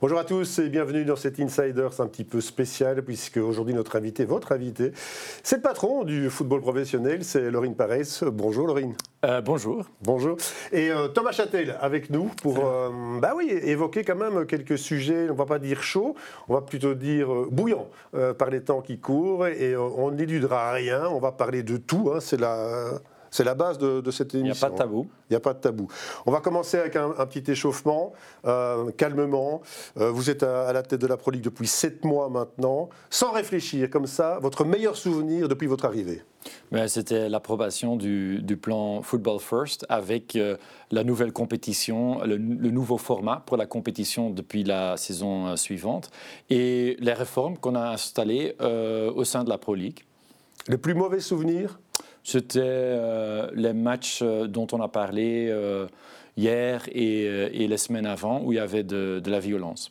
Bonjour à tous et bienvenue dans cet Insiders un petit peu spécial puisque aujourd'hui notre invité, votre invité, c'est le patron du football professionnel, c'est Laurine Parès. Bonjour Laurine. Euh, bonjour. Bonjour. Et euh, Thomas Châtel avec nous pour euh, bah oui, évoquer quand même quelques sujets, on ne va pas dire chauds, on va plutôt dire bouillants par les temps qui courent et on n'éludera rien, on va parler de tout, hein, c'est la c'est la base de, cette émission. Il n'y a pas de tabou. Il n'y a pas de tabou. On va commencer avec un, petit échauffement, euh, calmement. Euh, vous êtes à, la tête de la Pro League depuis sept mois maintenant. Sans réfléchir, comme ça, votre meilleur souvenir depuis votre arrivée ben, C'était l'approbation du, plan Football First avec euh, la nouvelle compétition, le, nouveau format pour la compétition depuis la saison suivante et les réformes qu'on a installées au sein de la Pro League. Le plus mauvais souvenir? C'était euh, les matchs euh, dont on a parlé euh, hier et, les semaines avant où il y avait de, la violence.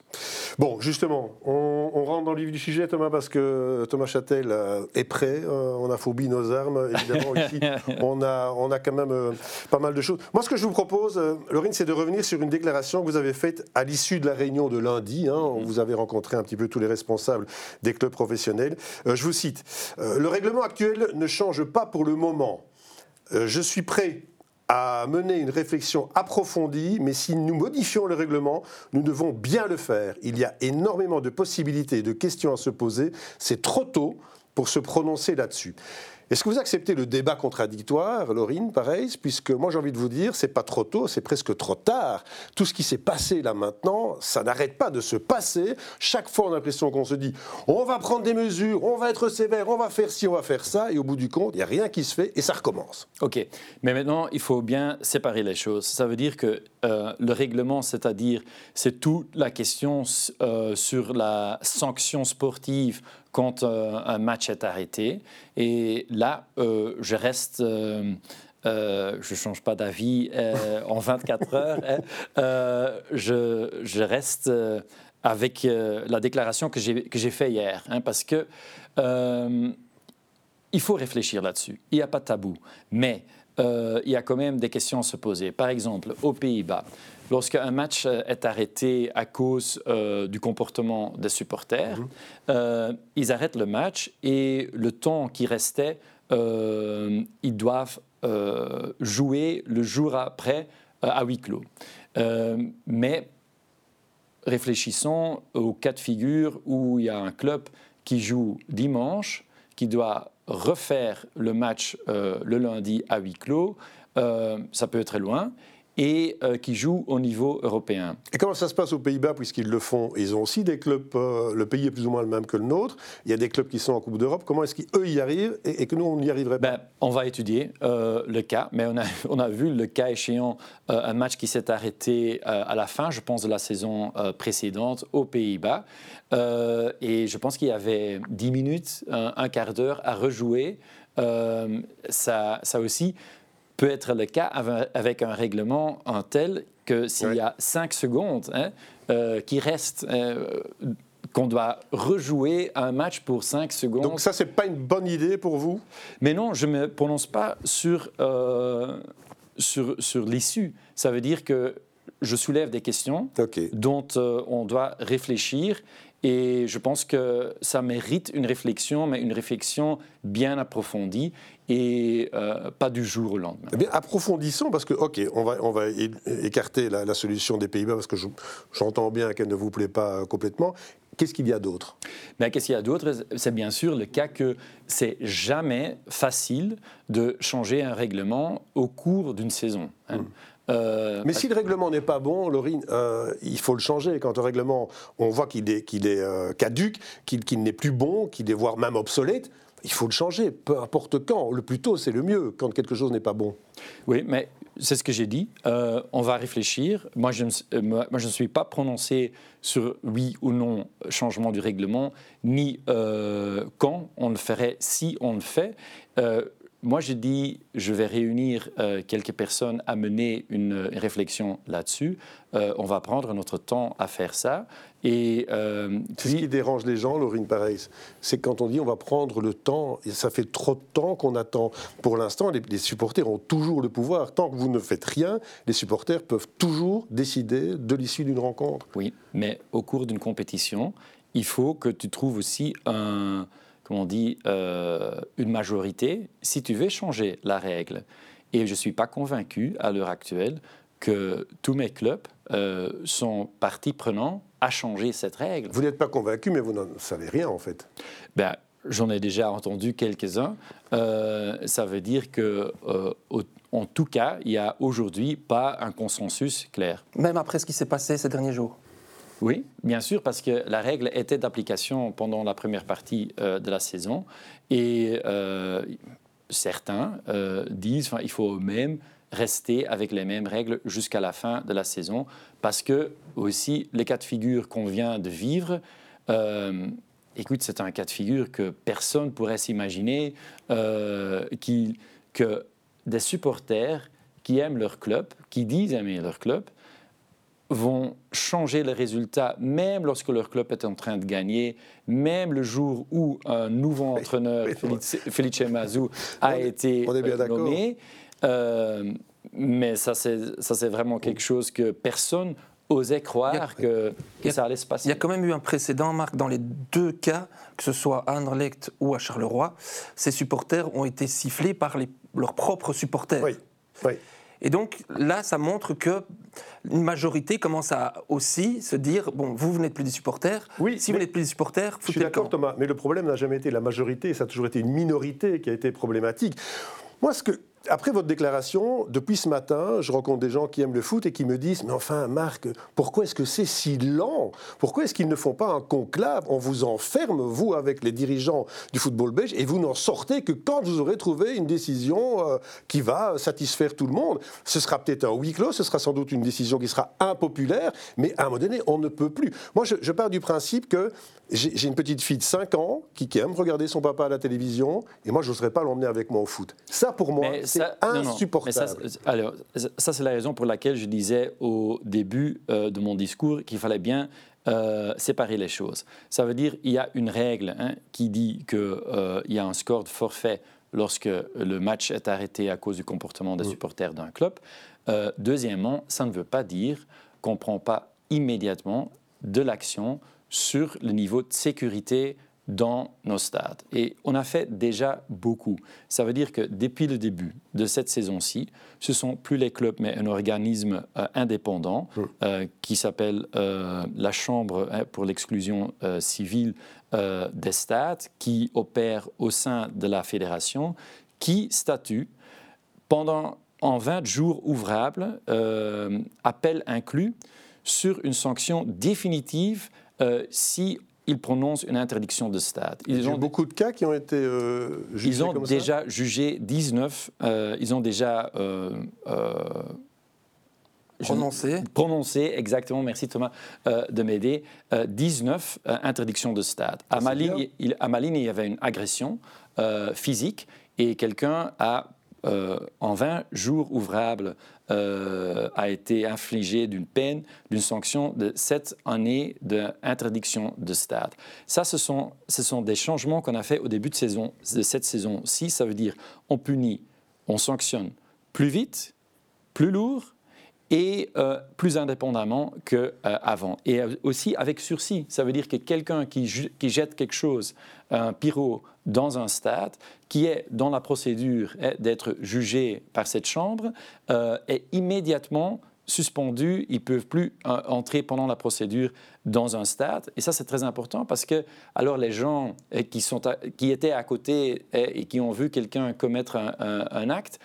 Bon, justement, on, rentre dans le vif du sujet, Thomas, parce que Thomas Châtel est prêt. on a phobie nos armes, évidemment. ici, on a, on a quand même pas mal de choses. Moi, ce que je vous propose, Laurine, c'est de revenir sur une déclaration que vous avez faite à l'issue de la réunion de lundi. Hein, où vous avez rencontré un petit peu tous les responsables des clubs professionnels. je vous cite Le règlement actuel ne change pas pour le moment. Euh, je suis prêt à mener une réflexion approfondie, mais si nous modifions le règlement, nous devons bien le faire. Il y a énormément de possibilités et de questions à se poser. C'est trop tôt pour se prononcer là-dessus. Est-ce que vous acceptez le débat contradictoire, Laurine, pareil Puisque moi j'ai envie de vous dire, c'est pas trop tôt, c'est presque trop tard. Tout ce qui s'est passé là maintenant, ça n'arrête pas de se passer. Chaque fois on a l'impression qu'on se dit, on va prendre des mesures, on va être sévère, on va faire ci, on va faire ça, et au bout du compte, il n'y a rien qui se fait et ça recommence. Ok, mais maintenant il faut bien séparer les choses. Ça veut dire que euh, le règlement, c'est-à-dire c'est toute la question euh, sur la sanction sportive quand euh, un match est arrêté. Et là, euh, je reste... Euh, je ne change pas d'avis en 24 heures. Je, je, reste avec la déclaration que j'ai faite hier, hein, parce que il faut réfléchir là-dessus. Il n'y a pas de tabou. Mais il y a quand même des questions à se poser. Par exemple, aux Pays-Bas, Lorsqu'un match euh, est arrêté à cause euh, du comportement des supporters, mhm. euh, ils arrêtent le match et le temps qui restait, ils doivent jouer le jour après à huis clos. mais réfléchissons au cas de figure où il y a un club qui joue dimanche, qui doit refaire le match le lundi à huis clos. ça peut être très loin et euh, qui jouent au niveau européen. Et comment ça se passe aux Pays-Bas, puisqu'ils le font? Ils ont aussi des clubs, euh, le pays est plus ou moins le même que le nôtre, il y a des clubs qui sont en Coupe d'Europe, comment est-ce qu'eux y arrivent et, que nous, on n'y arriverait pas? Ben, On va étudier euh, le cas, mais on a, on a vu le cas échéant, un match qui s'est arrêté à la fin, je pense, de la saison précédente aux Pays-Bas, et je pense qu'il y avait 10 minutes, un, quart d'heure à rejouer. ça, ça aussi, peut être le cas avec un règlement en tel que s'il y a 5 secondes hein, euh, qui restent, euh, qu'on doit rejouer un match pour 5 secondes. Donc ça, c'est pas une bonne idée pour vous? Mais non, je ne me prononce pas sur, euh, sur, sur l'issue. Ça veut dire que je soulève des questions dont on doit réfléchir et je pense que ça mérite une réflexion, mais une réflexion bien approfondie et euh, pas du jour au lendemain. Eh bien, approfondissons parce que, ok, on va, on va écarter la, solution des Pays-Bas parce que j'entends bien qu'elle ne vous plaît pas complètement. Qu'est-ce qu'il y a d'autre? Ben, Qu'est-ce qu'il y a d'autre? C'est bien sûr le cas que c'est jamais facile de changer un règlement au cours d'une saison. Hein. Hmm. Euh, Mais si le règlement n'est pas bon, Laurine, euh, il faut le changer. Quand un règlement, on voit qu'il est, qu'il est euh, caduque, qu'il n'est plus bon, qu'il est voire même obsolète, il faut le changer, peu importe quand. Le plus tôt, c'est le mieux, quand quelque chose n'est pas bon. Oui, mais c'est ce que j'ai dit. on va réfléchir. Moi je, ne, moi, je ne suis pas prononcé sur oui ou non changement du règlement, ni quand on le ferait, si on le fait moi, je dis, je vais réunir euh, quelques personnes à mener une, réflexion là-dessus. Euh, on va prendre notre temps à faire ça. Et euh, ce qui dérange les gens, Laurine Pareil, c'est quand on dit on va prendre le temps, et ça fait trop de temps qu'on attend. Pour l'instant, les, les, supporters ont toujours le pouvoir. Tant que vous ne faites rien, les supporters peuvent toujours décider de l'issue d'une rencontre. Oui, mais au cours d'une compétition, il faut que tu trouves aussi un comme on dit, euh, une majorité si tu veux changer la règle. Et je ne suis pas convaincu à l'heure actuelle que tous mes clubs euh, sont partis prenants à changer cette règle. Vous n'êtes pas convaincu, mais vous n'en savez rien en fait. Ben, J'en ai déjà entendu quelques-uns. Euh, ça veut dire que, en tout cas, il n'y a aujourd'hui pas un consensus clair. Même après ce qui s'est passé ces derniers jours oui, bien sûr, parce que la règle était d'application pendant la première partie euh, de la saison. Et euh, certains euh, disent qu'il faut même rester avec les mêmes règles jusqu'à la fin de la saison, parce que aussi les cas de figure qu'on vient de vivre, écoute, c'est un cas de figure que personne pourrait s'imaginer, que des supporters qui aiment leur club, qui disent aimer leur club, vont changer les résultats, même lorsque leur club est en train de gagner, même le jour où un nouveau entraîneur, Felice, Mazou, a été euh, nommé. Euh, mais ça, c'est vraiment quelque chose que personne osait croire que, ça allait se passer. Il y a quand même eu un précédent, Marc, dans les deux cas, que ce soit à Anderlecht ou à Charleroi, ces supporters ont été sifflés par leurs propres supporters. Oui, oui. Et donc là, ça montre que une majorité commence à aussi se dire bon, vous, vous n'êtes plus des supporters. Oui, si vous n'êtes plus des supporters, Je suis d'accord, Thomas, mais le problème n'a jamais été la majorité, ça a toujours été une minorité qui a été problématique. Moi, ce que, après votre déclaration, depuis ce matin, je rencontre des gens qui aiment le foot et qui me disent Mais enfin, Marc, pourquoi est-ce que c'est si lent? Pourquoi est-ce qu'ils ne font pas un conclave? On vous enferme, vous, avec les dirigeants du football belge, et vous n'en sortez que quand vous aurez trouvé une décision euh, qui va satisfaire tout le monde. Ce sera peut-être un huis clos, ce sera sans doute une décision qui sera impopulaire, mais à un moment donné, on ne peut plus. Moi, je, je pars du principe que j'ai une petite fille de 5 ans qui, aime regarder son papa à la télévision, et moi, je n'oserais pas l'emmener avec moi au foot. Ça, pour moi, c'est insupportable. ça, alors, ça, c'est la raison pour laquelle je disais au début euh, de mon discours qu'il fallait bien euh, séparer les choses. Ça veut dire qu'il y a une règle hein, qui dit qu'il euh, y a un score de forfait lorsque le match est arrêté à cause du comportement des mm. supporters d'un club. deuxièmement, ça ne veut pas dire qu'on ne prend pas immédiatement de l'action sur le niveau de sécurité dans nos stades. Et on a fait déjà beaucoup. Ça veut dire que depuis le début de cette saison-ci, ce sont plus les clubs, mais un organisme euh, indépendant mmh. euh, qui s'appelle euh, la Chambre hein, pour l'exclusion civile des stades, qui opère au sein de la fédération, qui statue pendant en 20 jours ouvrables, appel inclus, sur une sanction définitive euh, si ils prononcent une interdiction de stade. Ils ont beaucoup de cas qui ont été euh, jugés Ils ont déjà jugé 19. Euh, ils ont déjà prononcé. prononcé, exactement. Merci Thomas de m'aider. 19 interdictions de stade. À Malines, il, à Malines, il y avait une agression physique et quelqu'un a en 20 jours ouvrables euh, a été infligé d'une peine, d'une sanction de sept années d'interdiction de stade. Ça, ce sont, ce sont des changements qu'on a fait au début de, saison, de cette saison-ci. Ça veut dire on punit, on sanctionne plus vite, plus lourd et euh, plus indépendamment qu'avant. Euh, et aussi avec sursis. Ça veut dire que quelqu'un qui, jette quelque chose, un pyro, dans un stade, qui est dans la procédure d'être jugé par cette chambre, euh, est immédiatement suspendu, ils ne peuvent plus entrer pendant la procédure dans un stade. Et ça, c'est très important parce que alors les gens qui étaient à côté et, qui ont vu quelqu'un commettre un, acte,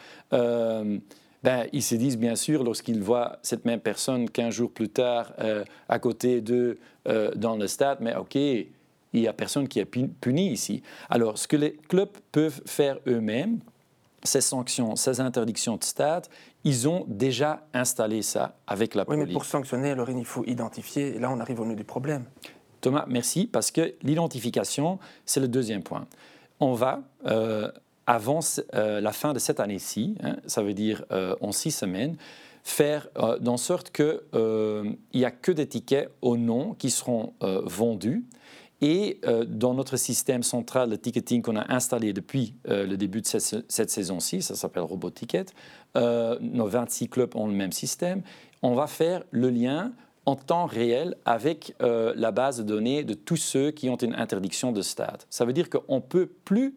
ben, ils se disent bien sûr, lorsqu'ils voient cette même personne 15 jours plus tard euh, à côté d'eux euh, dans le stade, mais OK, il n'y a personne qui est puni ici. Alors, ce que les clubs peuvent faire eux-mêmes, ces sanctions, ces interdictions de stade, ils ont déjà installé ça avec la police. Oui, mais pour sanctionner, alors il faut identifier, et là on arrive au nœud du problème. Thomas, merci, parce que l'identification, c'est le deuxième point. On va, euh, avant la fin de cette année-ci, hein, ça veut dire en six semaines, faire dans sorte qu'il n'y a que des tickets au nom qui seront vendus et euh, dans notre système central de ticketing qu'on a installé depuis euh, le début de cette, saison-ci, ça s'appelle RoboTicket, euh, nos 26 clubs ont le même système, on va faire le lien en temps réel avec la base de données de tous ceux qui ont une interdiction de stade. Ça veut dire qu'on ne peut plus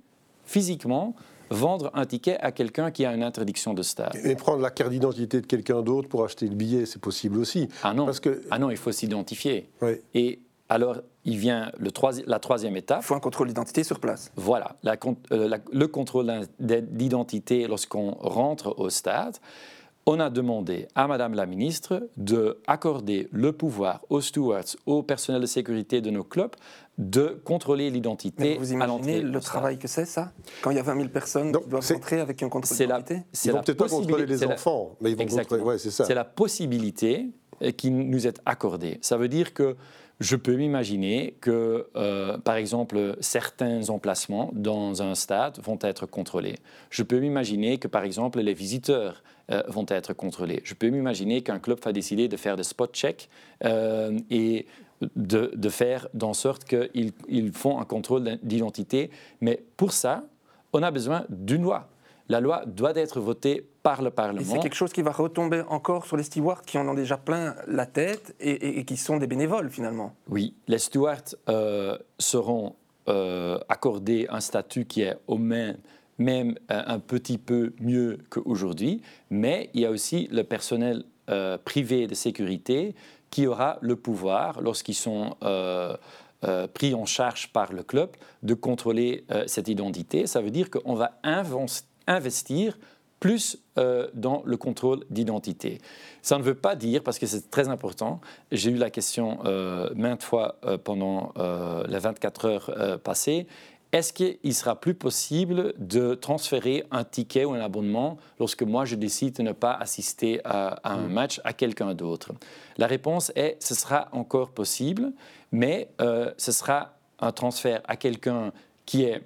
physiquement vendre un ticket à quelqu'un qui a une interdiction de stade. Et prendre la carte d'identité de quelqu'un d'autre pour acheter le billet, c'est possible aussi. Ah non, Parce que... ah non il faut s'identifier. Et alors, il vient le la troisième étape. Il faut un contrôle d'identité sur place. Voilà, euh, le contrôle d'identité lorsqu'on rentre au stade. On a demandé à Madame la ministre d'accorder le pouvoir aux stewards, au personnel de sécurité de nos clubs, de contrôler l'identité. Vous imaginez le travail que c'est, ça? Quand il y a 20 000 personnes qui doivent rentrer avec un contrôle d'identité? Ils vont peut-être pas contrôler les enfants, mais ils vont contrôler... Ouais, c'est ça. C'est la possibilité euh, qui nous est accordée. Ça veut dire que je peux m'imaginer que, euh, par exemple, certains emplacements dans un stade vont être contrôlés. Je peux m'imaginer que, par exemple, les visiteurs euh, vont être contrôlés. Je peux m'imaginer qu'un club va décider de faire des spot checks euh, et de, faire en sorte qu'ils font un contrôle d'identité. Mais pour ça, on a besoin d'une loi. La loi doit être votée par le Parlement. c'est quelque chose qui va retomber encore sur les stewards qui en ont déjà plein la tête et, qui sont des bénévoles finalement. Oui, les stewards euh, seront euh, accordés un statut qui est au même, même euh, un petit peu mieux qu'aujourd'hui, mais il y a aussi le personnel privé de sécurité qui aura le pouvoir, lorsqu'ils sont pris en charge par le club, de contrôler cette identité. Ça veut dire qu'on va investir plus euh, dans le contrôle d'identité. Ça ne veut pas dire, parce que c'est très important, j'ai eu la question euh, maintes fois euh, pendant les 24 heures passées, est-ce qu'il sera plus possible de transférer un ticket ou un abonnement lorsque moi je décide de ne pas assister à, un mm. match à quelqu'un d'autre? La réponse est ce sera encore possible, mais ce sera un transfert à quelqu'un qui, est,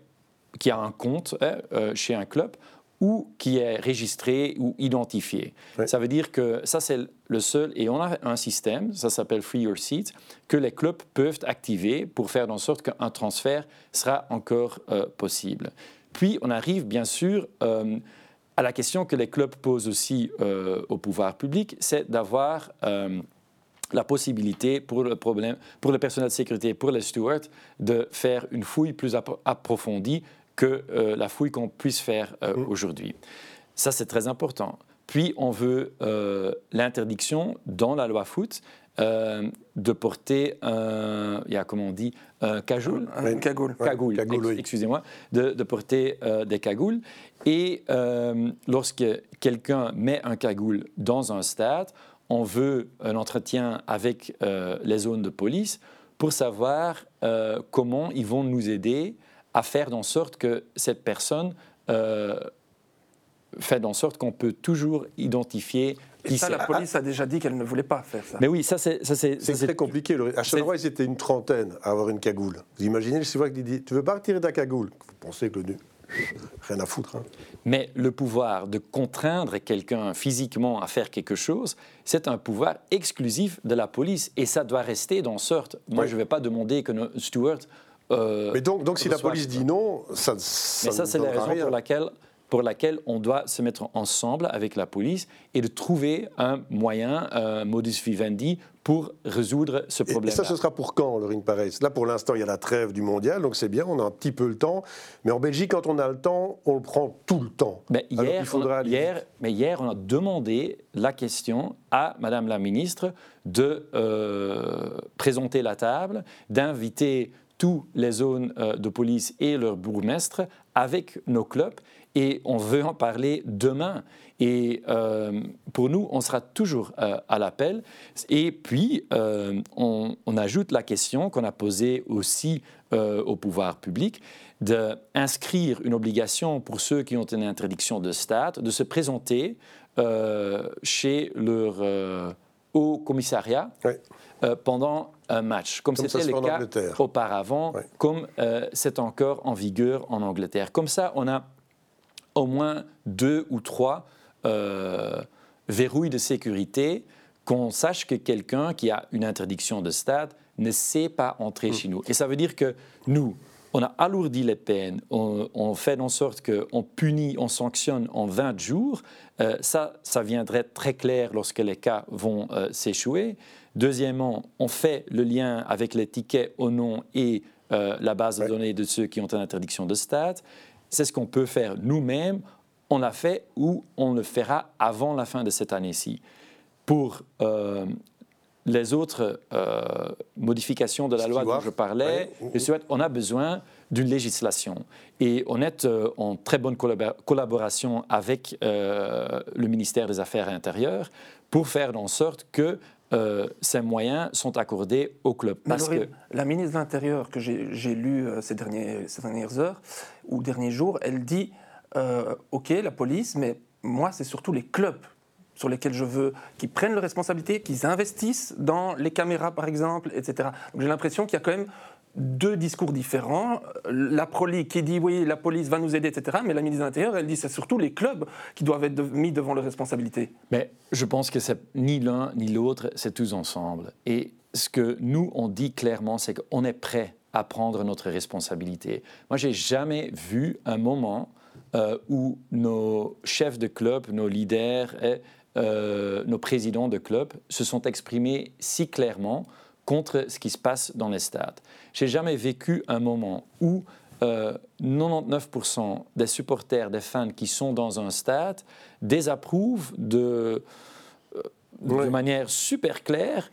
qui a un compte hein, chez un club ou qui est registré ou identifié. Ça veut dire que ça, c'est le seul, et on a un système, ça s'appelle Free Your Seat, que les clubs peuvent activer pour faire en sorte qu'un transfert sera encore euh, possible. Puis, on arrive bien sûr euh, à la question que les clubs posent aussi euh, au pouvoir public, c'est d'avoir la possibilité pour le, problème, pour le personnel de sécurité, pour les stewards, de faire une fouille plus approfondie que euh, la fouille qu'on puisse faire euh, mm. aujourd'hui. Ça, c'est très important. Puis, on veut euh, l'interdiction dans la loi foot de porter un, il y a, comment on dit, un cagoule? Un cagoule. Cagoule, excusez-moi, de, de, porter des cagoules. Et lorsque quelqu'un met un cagoule dans un stade, on veut un entretien avec les zones de police pour savoir comment ils vont nous aider à faire en sorte que cette personne euh, fait en sorte qu'on peut toujours identifier et ça, la police a déjà dit qu'elle ne voulait pas faire ça. Mais oui, ça c'est... C'est très compliqué. À Charleroi, ils étaient une trentaine à avoir une cagoule. Vous imaginez le Sylvain qui dit « Tu veux pas retirer ta cagoule ?» Vous pensez que le... Rien à foutre. Hein. Mais le pouvoir de contraindre quelqu'un physiquement à faire quelque chose, c'est un pouvoir exclusif de la police. Et ça doit rester dans sorte. Moi, je ne vais pas demander que nos stewards euh, mais donc, donc si la police dit non, ça, ça Mais ça, c'est la raison pour laquelle, pour laquelle on doit se mettre ensemble avec la police et de trouver un moyen, un modus vivendi, pour résoudre ce problème. Et ça, ce sera pour quand, Lorine Pareil Là, pour l'instant, il y a la trêve du mondial, donc c'est bien, on a un petit peu le temps. Mais en Belgique, quand on a le temps, on le prend tout le temps. Mais hier, on hier, mais hier, on a demandé la question à Madame la ministre de euh, présenter la table, d'inviter toutes les zones euh, de police et leurs bourgmestres avec nos clubs et on veut en parler demain. Et euh, pour nous, on sera toujours euh, à l'appel. Et puis, on, ajoute la question qu'on a posée aussi au pouvoir public d'inscrire une obligation pour ceux qui ont une interdiction de stade de se présenter chez leur haut commissariat pendant un match, comme, c'était le cas auparavant, comme euh, c'est encore en vigueur en Angleterre. Comme ça, on a au moins deux ou trois euh, verrouilles de sécurité, qu'on sache que quelqu'un qui a une interdiction de stade ne sait pas entrer mm. chez nous. Et ça veut dire que nous, on a alourdi les peines, on, fait en sorte qu'on punit, on sanctionne en 20 jours. Euh, ça, ça viendrait très clair lorsque les cas vont euh, s'échouer. Deuxièmement, on fait le lien avec les tickets au nom et euh, la base de données de ceux qui ont une interdiction de stade. C'est ce qu'on peut faire nous-mêmes. On l'a fait ou on le fera avant la fin de cette année-ci. Pour les autres euh, modifications de la loi dont je parlais, on a besoin d'une législation. Et on est euh, en très bonne collaboration avec euh, le ministère des Affaires intérieures pour faire en sorte que ces moyens sont accordés au club. Parce que... La ministre de l'Intérieur que j'ai lu ces, ces dernières heures ou derniers jours, elle dit, OK, la police, mais moi, c'est surtout les clubs sur lesquels je veux qu'ils prennent leurs responsabilités, qu'ils investissent dans les caméras, par exemple, etc. J'ai l'impression qu'il y a quand même deux discours différents. La Proli qui dit oui, la police va nous aider, etc. Mais la ministre de l'Intérieur, elle dit c'est surtout les clubs qui doivent être mis devant leurs responsabilités. Mais je pense que c'est ni l'un ni l'autre, c'est tous ensemble. Et ce que nous, on dit clairement, c'est qu'on est prêt à prendre notre responsabilité. Moi, j'ai jamais vu un moment euh, où nos chefs de club, nos leaders, eh, euh, nos présidents de clubs se sont exprimés si clairement contre ce qui se passe dans les stades. J'ai jamais vécu un moment où 99% euh, des supporters, des fans qui sont dans un stade désapprouvent de, euh, de manière super claire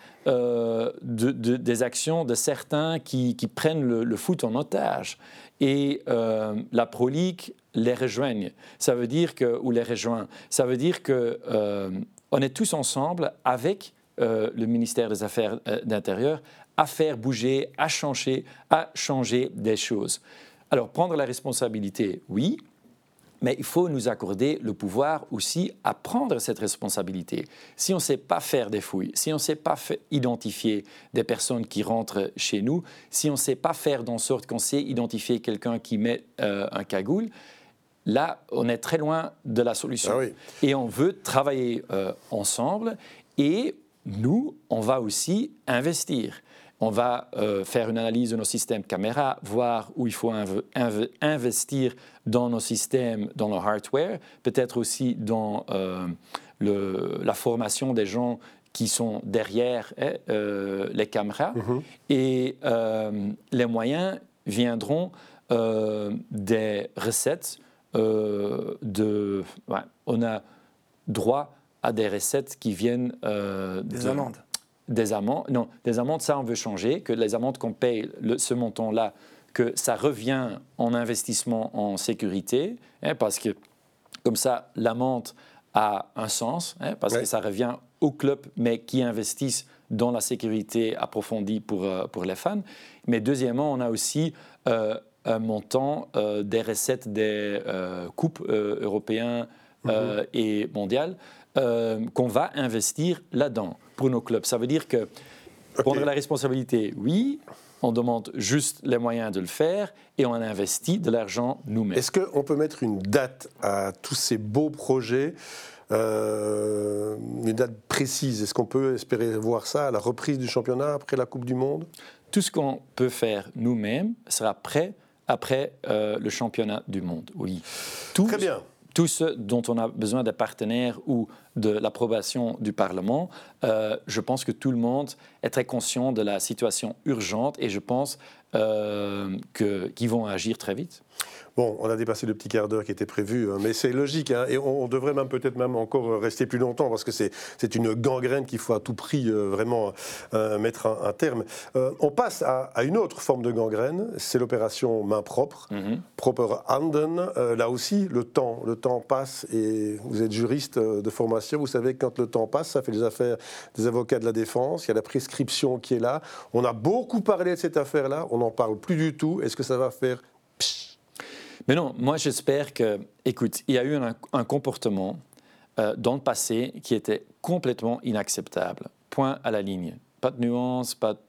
des actions de certains qui, prennent le, foot en otage. Et la Pro League les rejoignent. Ça veut dire que, ou les rejoint. Ça veut dire que euh, on est tous ensemble avec euh, le ministère des Affaires euh, d'Intérieur à faire bouger, à changer, à changer des choses. Alors prendre la responsabilité, oui, mais il faut nous accorder le pouvoir aussi à prendre cette responsabilité. Si on ne sait pas faire des fouilles, si on ne sait pas identifier des personnes qui rentrent chez nous, si on ne sait pas faire en sorte qu'on sait identifier quelqu'un qui met un cagoule, Là, on est très loin de la solution. Ah et on veut travailler euh, ensemble et nous, on va aussi investir. On va euh, faire une analyse de nos systèmes caméra, voir où il faut investir dans nos systèmes, dans le hardware, peut-être aussi dans euh, la formation des gens qui sont derrière hein, les caméras. Mm-hmm. Et les moyens viendront des recettes euh, de, on a droit à des recettes qui viennent euh, des amendes. Des amendes, non, des amendes, ça on veut changer, que les amendes qu'on paye, ce montant-là, que ça revient en investissement en sécurité, hein, parce que comme ça, l'amende a un sens, hein, parce que ça revient au club, mais qui investissent dans la sécurité approfondie pour, euh, pour les fans. Mais deuxièmement, on a aussi un montant euh, des recettes des euh, coupes euh, européennes mhm. et mondiales qu'on va investir là-dedans pour nos clubs. Ça veut dire que prendre la responsabilité, oui, on demande juste les moyens de le faire et on investit de l'argent nous-mêmes. Est-ce qu'on peut mettre une date à tous ces beaux projets une date précise? Est-ce qu'on peut espérer voir ça à la reprise du championnat après la Coupe du Monde? Tout ce qu'on peut faire nous-mêmes sera prêt après euh, le championnat du monde. Oui. Tout, Très bien. Tout ce dont on a besoin des partenaires ou de l'approbation du Parlement, euh, je pense que tout le monde est très conscient de la situation urgente et je pense euh, qu'ils vont agir très vite. Bon, on a dépassé le petit quart d'heure qui était prévu, hein, mais c'est logique. Hein, et on, devrait même peut-être même encore rester plus longtemps parce que c'est une gangrène qu'il faut à tout prix euh, vraiment euh, mettre un, terme. Euh, on passe à, une autre forme de gangrène, c'est l'opération main propre, mm-hmm. proper handen. là aussi, le temps, le temps passe et vous êtes juriste de formation, vous savez que quand le temps passe, ça fait les affaires des avocats de la défense. Il y a la prescription qui est là. On a beaucoup parlé de cette affaire-là, on n'en parle plus du tout. Est-ce que ça va faire mais non, moi j'espère que, écoute, il y a eu un, comportement euh, dans le passé qui était complètement inacceptable. Point à la ligne. Pas de nuance, pas de...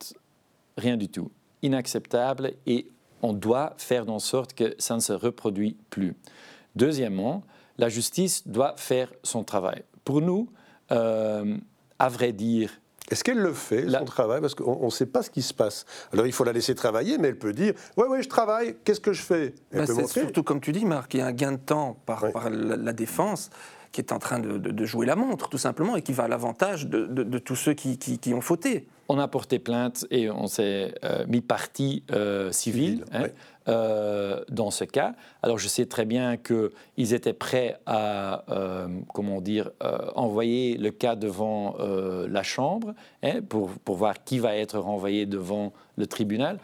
rien du tout. Inacceptable et on doit faire en sorte que ça ne se reproduit plus. Deuxièmement, la justice doit faire son travail. Pour nous, euh, à vrai dire, est-ce qu'elle le fait, son travail? Parce qu'on ne sait pas ce qui se passe. Alors il faut la laisser travailler, mais elle peut dire Oui, oui, je travaille, qu'est-ce que je fais? Bah, C'est surtout, comme tu dis, Marc, il y a un gain de temps par, la, défense qui est en train de, jouer la montre, tout simplement, et qui va à l'avantage de, tous ceux qui, ont fauté. On a porté plainte et on s'est euh, mis partie euh, civile. Hein. Euh, dans ce cas. Alors je sais très bien qu'ils étaient prêts à, euh, comment dire, envoyer le cas devant la Chambre hein, pour, pour, voir qui va être renvoyé devant le tribunal.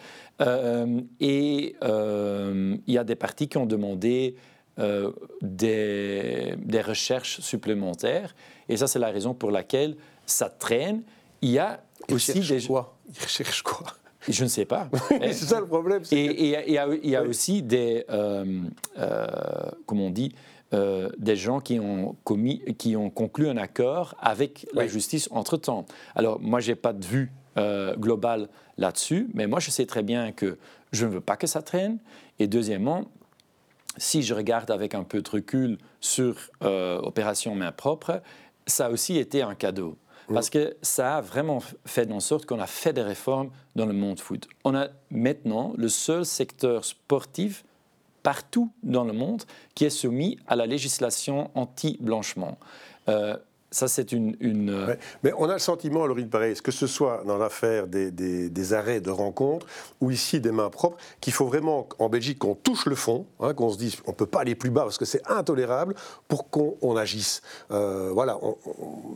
et il y a des partis qui ont demandé des, des, recherches supplémentaires. Et ça, c'est la raison pour laquelle ça traîne. Il y a aussi des... Quoi? Ils recherchent quoi? Je ne sais pas. c'est ça le problème. Et il y, a aussi des, euh, euh, comment on dit, euh, des gens qui ont, commis, qui ont conclu un accord avec la justice entre-temps. Alors, moi, je n'ai pas de vue globale là-dessus, mais moi, je sais très bien que je ne veux pas que ça traîne. Et deuxièmement, si je regarde avec un peu de recul sur Opération Main Propre, ça a aussi été un cadeau. Parce que ça a vraiment fait en sorte qu'on a fait des réformes dans le monde foot. On a maintenant le seul secteur sportif partout dans le monde qui est soumis à la législation anti-blanchiment. Euh, ça, c'est une. Euh, Mais on a le sentiment, Laurine Pareil, que ce soit dans l'affaire des, des, arrêts de rencontres ou ici des mains propres, qu'il faut vraiment, en Belgique, qu'on touche le fond, hein, qu'on se dise on ne peut pas aller plus bas parce que c'est intolérable pour qu'on agisse. Euh, voilà,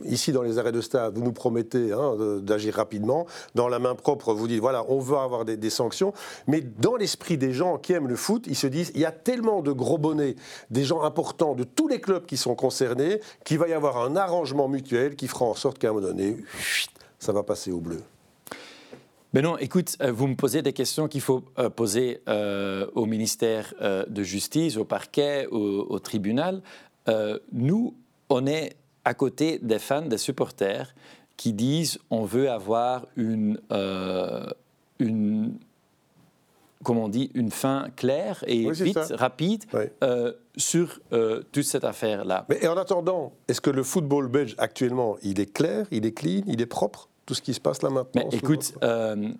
ici dans les arrêts de stade, vous nous promettez hein, d'agir rapidement. Dans la main propre, vous dites voilà, on veut avoir des, des sanctions. Mais dans l'esprit des gens qui aiment le foot, ils se disent il y a tellement de gros bonnets, des gens importants de tous les clubs qui sont concernés, qu'il va y avoir un arrangement mutuel qui fera en sorte qu'à un moment donné, ça va passer au bleu. Mais non, écoute, euh, vous me posez des questions qu'il faut euh, poser euh, au ministère de Justice, au parquet, au, tribunal. nous, on est à côté des fans, des supporters qui disent on veut avoir une, une comment on dit, une fin claire et vite, rapide euh, sur euh, toute cette affaire-là. Mais en attendant, est-ce que le football belge actuellement, il est clair, il est clean, il est propre, tout ce qui se passe là maintenant Mais écoute, euh,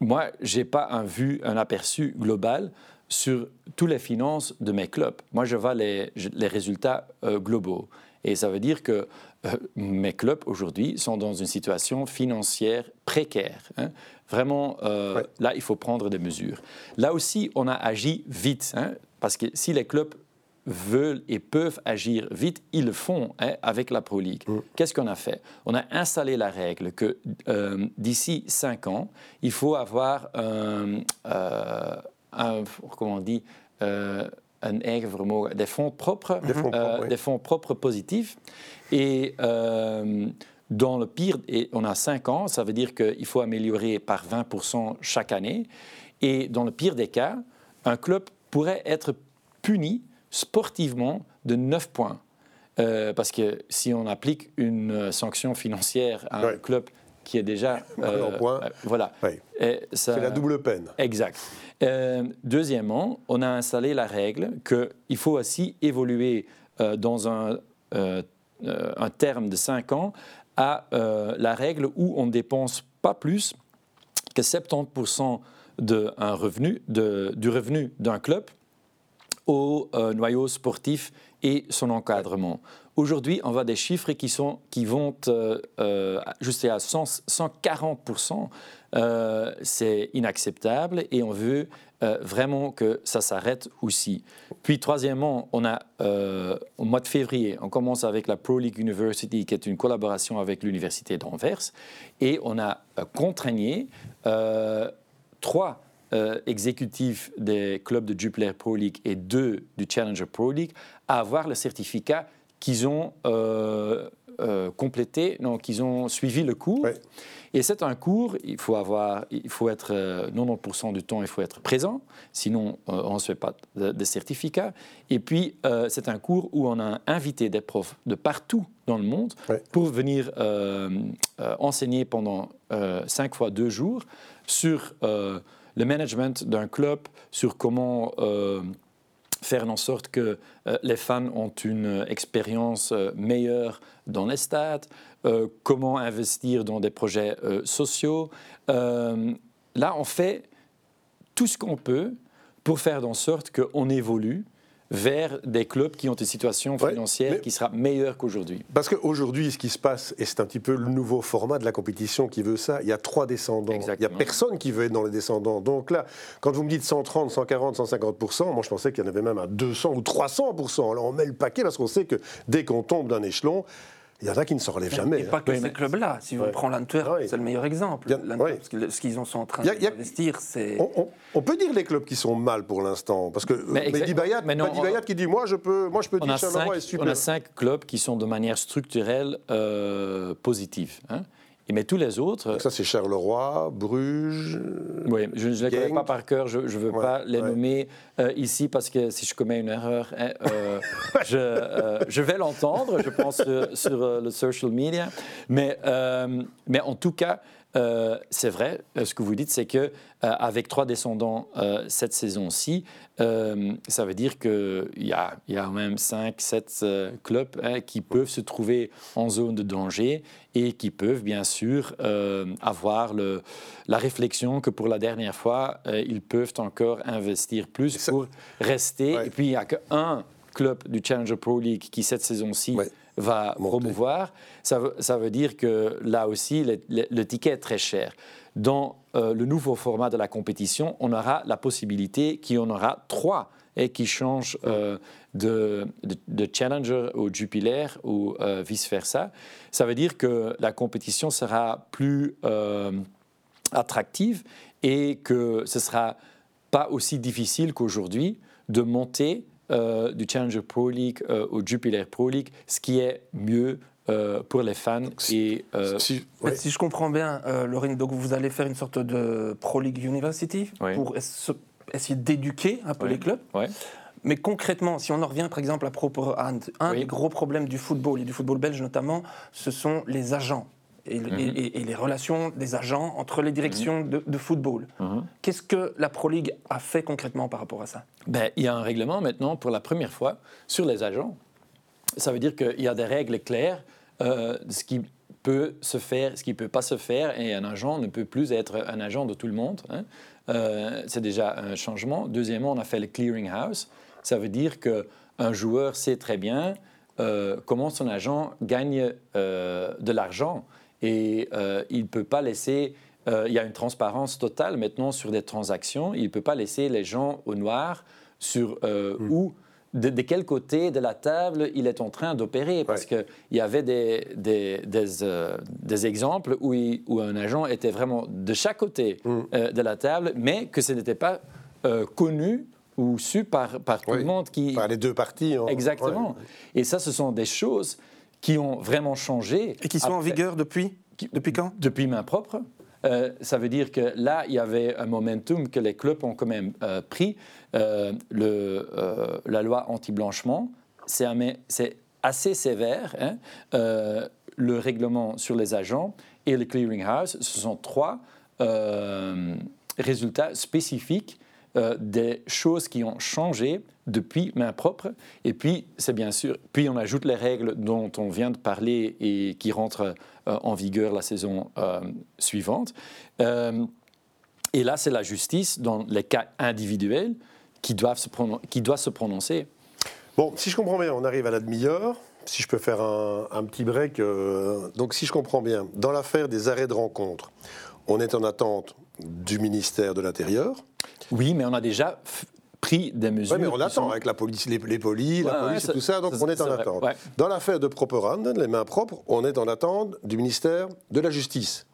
moi, je n'ai pas un vu, un aperçu global sur toutes les finances de mes clubs. Moi, je vois les, les résultats globaux. Et ça veut dire que mes clubs aujourd'hui sont dans une situation financière précaire. Hein. Vraiment, euh, là, il faut prendre des mesures. Là aussi, on a agi vite, hein, parce que si les clubs veulent et peuvent agir vite, ils le font hein, avec la Pro League. Mm. Qu'est-ce qu'on a fait? On a installé la règle que euh, d'ici cinq ans, il faut avoir un, euh, comment on dit, un des fonds propres, des fonds propres, des fonds propres positifs. Et dans le pire, et on a 5 ans, ça veut dire qu'il faut améliorer par 20% chaque année. Et dans le pire des cas, un club pourrait être puni sportivement de 9 points. Euh, parce que si on applique une sanction financière à un club qui est déjà... Euh, point. Euh, voilà. C'est la double peine. Exact. Euh, deuxièmement, on a installé la règle qu'il faut aussi évoluer dans un, un terme de 5 ans à la règle où on ne dépense pas plus que 70% de un revenu, de, du revenu d'un club au noyau sportif et son encadrement. Aujourd'hui, on voit des chiffres qui, sont, qui vont euh, jusqu'à 140%. c'est inacceptable et on veut euh, vraiment que ça s'arrête aussi. Puis troisièmement, on a euh, au mois de février, on commence avec la Pro League University, qui est une collaboration avec l'université d'Anvers, et on a euh, contraigné trois exécutifs des clubs de Jupiler Pro League et deux du Challenger Pro League à avoir le certificat qu'ils ont complété, non, qu'ils ont suivi le cours. Et c'est un cours, il faut, avoir, il faut être 90% euh, du temps, il faut être présent, sinon euh, on ne se fait pas de, certificat. Et puis, euh, c'est un cours où on a invité des profs de partout dans le monde pour venir enseigner pendant 5 fois 2 jours sur le management d'un club, sur comment faire en sorte que les fans ont une expérience meilleure dans les stades, comment investir dans des projets sociaux. là, on fait tout ce qu'on peut pour faire en sorte qu'on évolue vers des clubs qui ont une situation financière qui sera meilleure qu'aujourd'hui. Parce qu'aujourd'hui, ce qui se passe, et c'est un petit peu le nouveau format de la compétition qui veut ça, il y a trois descendants. Il n'y a personne qui veut être dans les descendants. Donc là, quand vous me dites 130, 140, 150%, moi je pensais qu'il y en avait même à 200 ou 300%. Alors on met le paquet parce qu'on sait que dès qu'on tombe d'un échelon, il y en a qui ne se relèvent jamais. Et pas hein. que ces clubs-là. Si on prend l'Antwerp, c'est le meilleur exemple. Ce qu'ils sont en train d'investir, c'est. On, peut dire les clubs qui sont mal pour l'instant. Parce que Mehdi Bayat, qui dit Moi, je peux, moi, je peux dire que est super. On a cinq clubs qui sont de manière structurelle euh, positive. Hein mais tous les autres. ça, c'est Charleroi, Bruges. Oui, je ne les connais pas par cœur, je ne veux pas les nommer euh, ici parce que si je commets une erreur, hein, euh, je, euh, je, vais l'entendre, je pense, sur, le social media. Mais, mais en tout cas, euh, c'est vrai, euh, ce que vous dites, c'est que euh, avec trois descendants cette saison-ci, ça veut dire qu'il y a, y a même 5, 7 clubs hein, qui peuvent se trouver en zone de danger et qui peuvent bien sûr avoir le, la réflexion que pour la dernière fois, ils peuvent encore investir plus pour rester. Et puis il n'y a qu'un club du Challenger Pro League qui cette saison-ci va promouvoir, ça veut, ça veut, dire que là aussi, le, ticket est très cher. Dans euh, le nouveau format de la compétition, on aura la possibilité qu'il y en aura trois et qui changent euh, de, de, Challenger au Jupiler ou euh, vice-versa. Ça veut dire que la compétition sera plus attractive et que ce sera pas aussi difficile qu'aujourd'hui de monter euh, du Challenger Pro League euh, au Jupiler Pro League, ce qui est mieux euh, pour les fans. Et, si, si, je comprends bien, Laurine, donc vous allez faire une sorte de Pro League University pour essayer d'éduquer un peu les clubs. Mais concrètement, si on en revient par exemple à propos un des gros problèmes du football et du football belge notamment, ce sont les agents. Mhm. et, les relations des agents entre les directions mhm. de, football. Mhm. Qu'est-ce que la Pro League a fait concrètement par rapport à ça? Ben, Il y a un règlement maintenant pour la première fois sur les agents. Ça veut dire qu'il y a des règles claires euh, de ce qui peut se faire, ce qui ne peut pas se faire, et un agent ne peut plus être un agent de tout le monde. Hein. Euh, c'est déjà un changement. Deuxièmement, on a fait le clearing house. Ça veut dire qu'un joueur sait très bien euh, comment son agent gagne de l'argent et euh, il ne peut pas laisser, euh, il y a une transparence totale maintenant sur des transactions, il ne peut pas laisser les gens au noir sur euh, mm. où, de, quel côté de la table il est en train d'opérer. Parce qu'il y avait des, des, des, exemples où, où, un agent était vraiment de chaque côté mm. de la table, mais que ce n'était pas connu ou su par, par tout le monde. Qui... Par les deux parties. Exactement. Et ça, ce sont des choses qui ont vraiment changé. Et qui sont en vigueur depuis Depuis quand? Depuis main propre. Euh, ça veut dire que là, il y avait un momentum que les clubs ont quand même euh, pris. Euh, le, la loi anti-blanchiment, c'est assez sévère. Hein. le règlement sur les agents et le clearing house, ce sont trois résultats spécifiques des choses qui ont changé depuis main propre. Et puis, c'est bien sûr, puis on ajoute les règles dont on vient de parler et qui rentrent euh, en vigueur la saison euh, suivante. Euh, et là, c'est la justice, dans les cas individuels, qui, doivent se qui doit se prononcer. Bon, si je comprends bien, on arrive à la demi-heure. Si je peux faire un petit break. donc, si je comprends bien, dans l'affaire des arrêts de rencontre, on est en attente du ministère de l'Intérieur. Oui, mais on a déjà pris des mesures. Oui, mais on attend avec la police, les, les polices, la police et tout ça, donc on est en attente. Dans l'affaire de Properand, les mains propres, on est en attente du ministère de la Justice.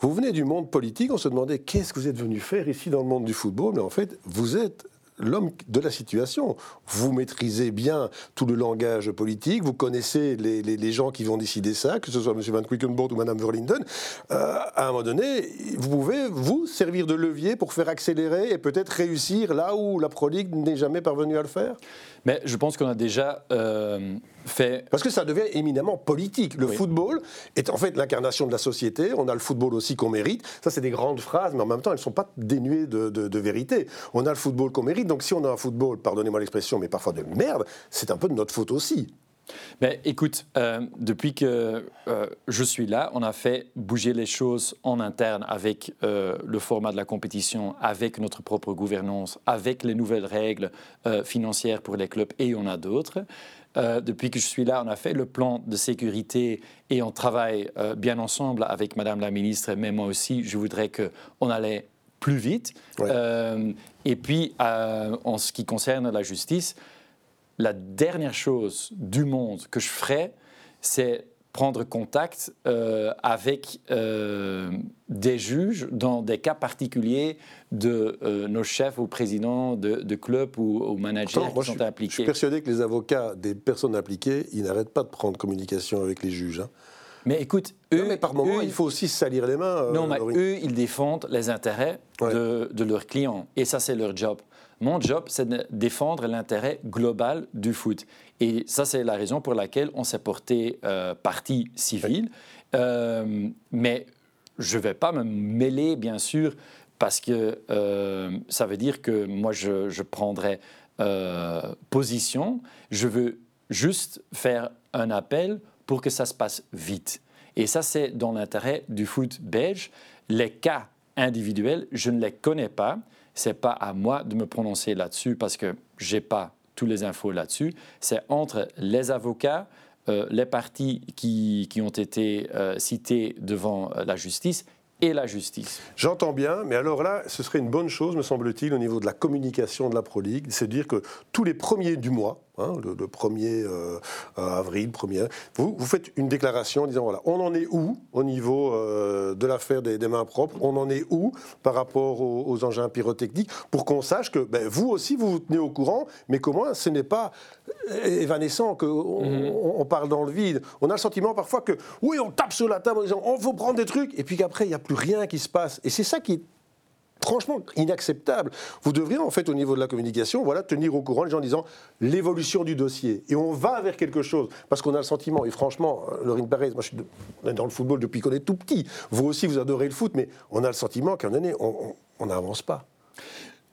Vous venez du monde politique, on se demandait qu'est-ce que vous êtes venu faire ici dans le monde du football, mais en fait, vous êtes l'homme de la situation. Vous maîtrisez bien tout le langage politique, vous connaissez les, gens qui vont décider ça, que ce soit M. Van Quickenborg ou Mme Verlinden. Euh, à un moment donné, vous pouvez, vous, servir de levier pour faire accélérer et peut-être réussir là où la Pro n'est jamais parvenue à le faire? Mais je pense qu'on a déjà euh, fait. Parce que ça devient éminemment politique. Le football est en fait l'incarnation de la société. On a le football aussi qu'on mérite. Ça, c'est des grandes phrases, mais en même temps, elles ne sont pas dénuées de, de, vérité. On a le football qu'on mérite. Donc si on a un football, pardonnez-moi l'expression, mais parfois de merde, c'est un peu de notre faute aussi. Écoute, euh, depuis que euh, je suis là, on a fait bouger les choses en interne avec euh, le format de la compétition, avec notre propre gouvernance, avec les nouvelles règles financières pour les clubs et on a d'autres. depuis que je suis là, on a fait le plan de sécurité et on travaille bien ensemble avec Madame la ministre, mais moi aussi, je voudrais qu'on allait plus vite. et puis, en ce qui concerne la justice, la dernière chose du monde que je ferais, c'est prendre contact euh, avec euh, des juges dans des cas particuliers de euh, nos chefs ou présidents de, de clubs ou, ou managers qui sont impliqués. Je suis persuadé que les avocats des personnes impliquées, ils n'arrêtent pas de prendre communication avec les juges. Hein. Mais écoute, eux. mais par moment, il faut aussi salir les mains. non, mais eux, ils défendent les intérêts de, de, leurs clients. Et ça, c'est leur job. Mon job, c'est de défendre l'intérêt global du foot. Et ça, c'est la raison pour laquelle on s'est porté euh, partie civile. Euh, mais je ne vais pas me mêler, bien sûr, parce que euh, ça veut dire que moi, je, je prendrai position. Je veux juste faire un appel pour que ça se passe vite. Et ça, c'est dans l'intérêt du foot belge. Les cas individuels, je ne les connais pas. C'est pas à moi de me prononcer là-dessus parce que j'ai pas tous les infos là-dessus. C'est entre les avocats, euh, les parties qui, qui ont été euh, cités devant euh, la justice et la justice. J'entends bien, mais alors là, ce serait une bonne chose, me semble-t-il, au niveau de la communication de la Pro League, c'est dire que tous les premiers du mois, Hein, le, 1er euh, avril, 1er. Vous, vous faites une déclaration en disant voilà, on en est où au niveau euh, de l'affaire des, mains propres? On en est où par rapport aux, engins pyrotechniques? Pour qu'on sache que ben, vous aussi, vous vous tenez au courant, mais comment ce n'est pas évanescent, qu'on mhm. on, parle dans le vide. On a le sentiment parfois que, oui, on tape sur la table en disant on faut prendre des trucs, et puis qu'après, il n'y a plus rien qui se passe. Et c'est ça qui est franchement inacceptable. Vous devriez en fait au niveau de la communication, voilà, tenir au courant les gens en disant l'évolution du dossier et on va vers quelque chose parce qu'on a le sentiment et franchement, euh, Lorine Perez, moi je suis dans le football depuis qu'on est tout petit. Vous aussi vous adorez le foot, mais on a le sentiment qu'en année on n'avance pas.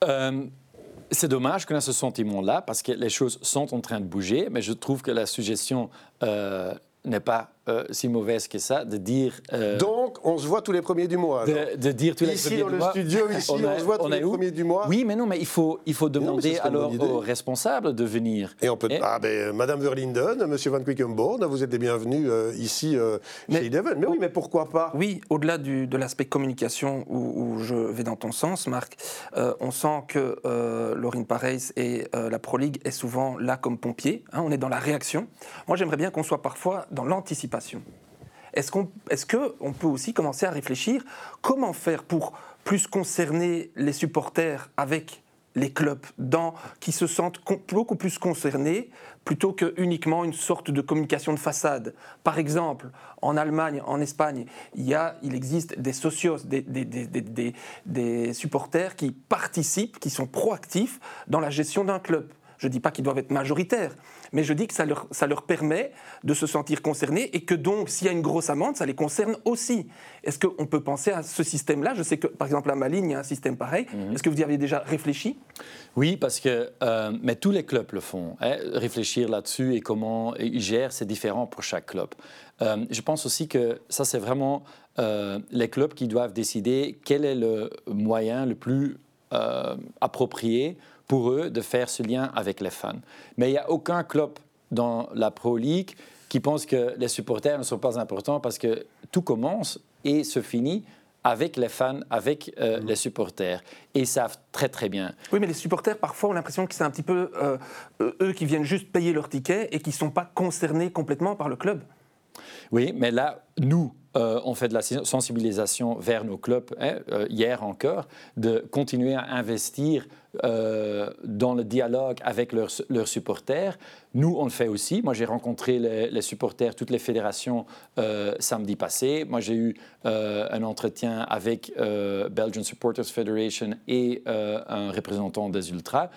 Euh, c'est dommage qu'on a ce sentiment-là parce que les choses sont en train de bouger, mais je trouve que la suggestion euh, n'est pas euh, si mauvaise que ça de dire. Euh, Donc, on se voit tous les premiers du mois. De, dire tous les ici, premiers du mois. Ici, dans le studio, ici, on, se voit tous les premiers du mois. Oui, mais non, mais il faut, il faut demander alors aux responsables de venir. Et on peut. Ah, ben, Madame Verlinden, Monsieur Van Quickenborn, vous êtes les bienvenus euh, ici mais, chez Eleven. Mais oui, mais pourquoi pas? Oui, au-delà de l'aspect communication où, je vais dans ton sens, Marc, on sent que Laurine Pareis et la Pro League est souvent là comme pompier. Hein, on est dans la réaction. Moi, j'aimerais bien qu'on soit parfois dans l'anticipation. Est-ce qu'on est qu'on peut aussi commencer à réfléchir comment faire pour plus concerner les supporters avec les clubs dans, qui se sentent beaucoup plus concernés plutôt que uniquement une sorte de communication de façade? Par exemple, en Allemagne, en Espagne, il, y a, il existe des socios, des, des, des, des supporters qui participent, qui sont proactifs dans la gestion d'un club. Je ne dis pas qu'ils doivent être majoritaires, mais je dis que ça leur, ça leur permet de se sentir concernés et que donc, s'il y a une grosse amende, ça les concerne aussi. Est-ce qu'on peut penser à ce système-là? Je sais que, par exemple, à Malines, il y a un système pareil. Mhm. Est-ce que vous y avez déjà réfléchi? Oui, parce que euh, mais tous les clubs le font. Hein, réfléchir là-dessus et comment ils gèrent, c'est différent pour chaque club. Euh, je pense aussi que ça, c'est vraiment euh, les clubs qui doivent décider quel est le moyen le plus approprié pour eux de faire ce lien avec les fans. Mais il n'y a aucun club dans la Pro League qui pense que les supporters ne sont pas importants parce que tout commence et se finit avec les fans, avec euh, mm. les supporters. Et ils savent très très bien. Oui, mais les supporters, parfois, ont l'impression que c'est un petit peu euh, eux qui viennent juste payer leur ticket et qui ne sont pas concernés complètement par le club. Oui, mais là, nous, euh, on fait de la sensibilisation vers nos clubs, hein, euh, hier encore, de continuer à investir euh, dans le dialogue avec leurs, supporters. Nous, on le fait aussi. Moi, j'ai rencontré les, supporters, toutes les fédérations samedi passé. Moi, j'ai eu un entretien avec Belgian Supporters Federation et un représentant des Ultras.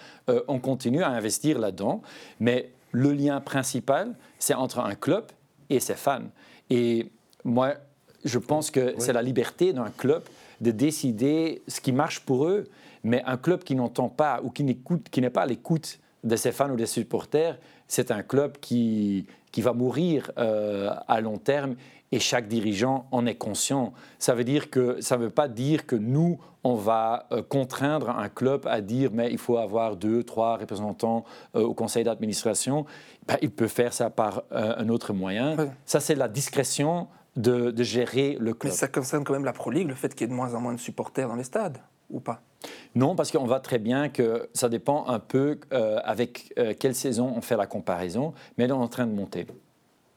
on continue à investir là-dedans, mais le lien principal, c'est entre un club et ses fans. Et moi, je pense que c'est la liberté d'un club de décider ce qui marche pour eux, mais un club qui n'entend pas ou qui n'est pas à l'écoute de ses fans ou des supporters, c'est un club qui, qui va mourir euh, à long terme et chaque dirigeant en est conscient. Ça veut dire que ça ne veut pas dire que nous on va euh, contraindre un club à dire mais il faut avoir deux, trois représentants euh, au conseil d'administration. Ben, il peut faire ça par un autre moyen. Ça c'est la discrétion de, gérer le club. Mais ça concerne quand même la Pro League, le fait qu'il y ait de moins en moins de supporters dans les stades, non, parce qu'on voit très bien que ça dépend un peu euh, avec euh, quelle saison on fait la comparaison, mais elle est en train de monter.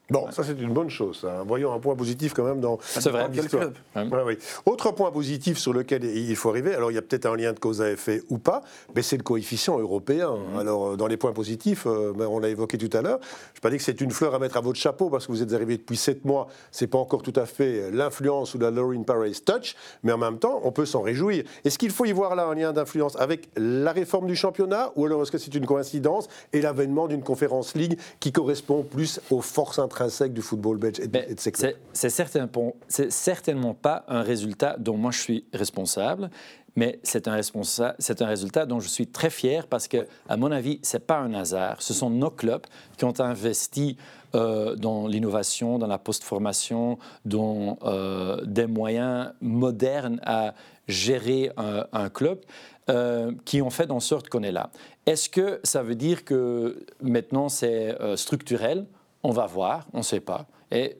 Bon, ça c'est une bonne chose. Voyons un point positif quand même dans. C'est vrai. Club. oui. Autre point positif sur lequel il faut arriver. Alors il y a peut-être un lien de cause à effet ou pas, mais c'est le coefficient européen. Mhm. Alors euh, dans les points positifs, euh, ben, on l'a évoqué tout à l'heure. Je ne pas dire que c'est une fleur à mettre à votre chapeau parce que vous êtes arrivé depuis sept mois. C'est pas encore tout à fait l'influence ou la Lauren Paris touch, mais en même temps on peut s'en réjouir. Est-ce qu'il faut y voir là un lien d'influence avec la réforme du championnat ou alors est-ce que c'est une coïncidence et l'avènement d'une conférence ligue qui correspond plus aux forces intrinsèques du football belge et, de ses clubs. C'est certainement pas un résultat dont moi je suis responsable, mais c'est un, un, résultat dont je suis très fier parce que, à mon avis, c'est pas un hasard. Ce sont nos clubs qui ont investi euh, dans l'innovation, dans la post-formation, dans euh, des moyens modernes à gérer un, club. Euh, qui ont fait en sorte qu'on est là. Est-ce que ça veut dire que maintenant c'est structurel? On va voir, on ne sait pas.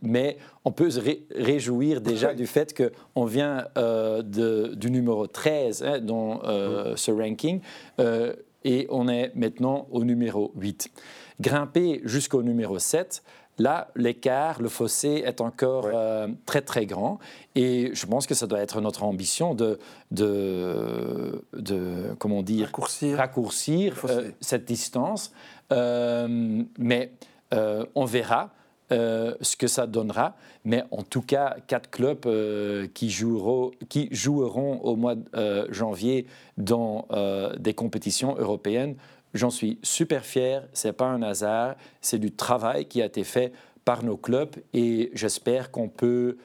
mais on peut se réjouir déjà du fait qu'on vient euh, du numéro 13 hein, dans euh, ce ranking euh, et on est maintenant au numéro 8. Grimper jusqu'au numéro 7, là, l'écart, le fossé est encore très très grand et je pense que ça doit être notre ambition de, de, comment dire, raccourcir, raccourcir cette distance. mais euh, on verra. Euh, ce que ça donnera. Mais en tout cas, quatre clubs euh, qui, joueront, au mois de janvier dans des compétitions européennes. J'en suis super fier. C'est pas un hasard. C'est du travail qui a été fait par nos clubs et j'espère qu'on peut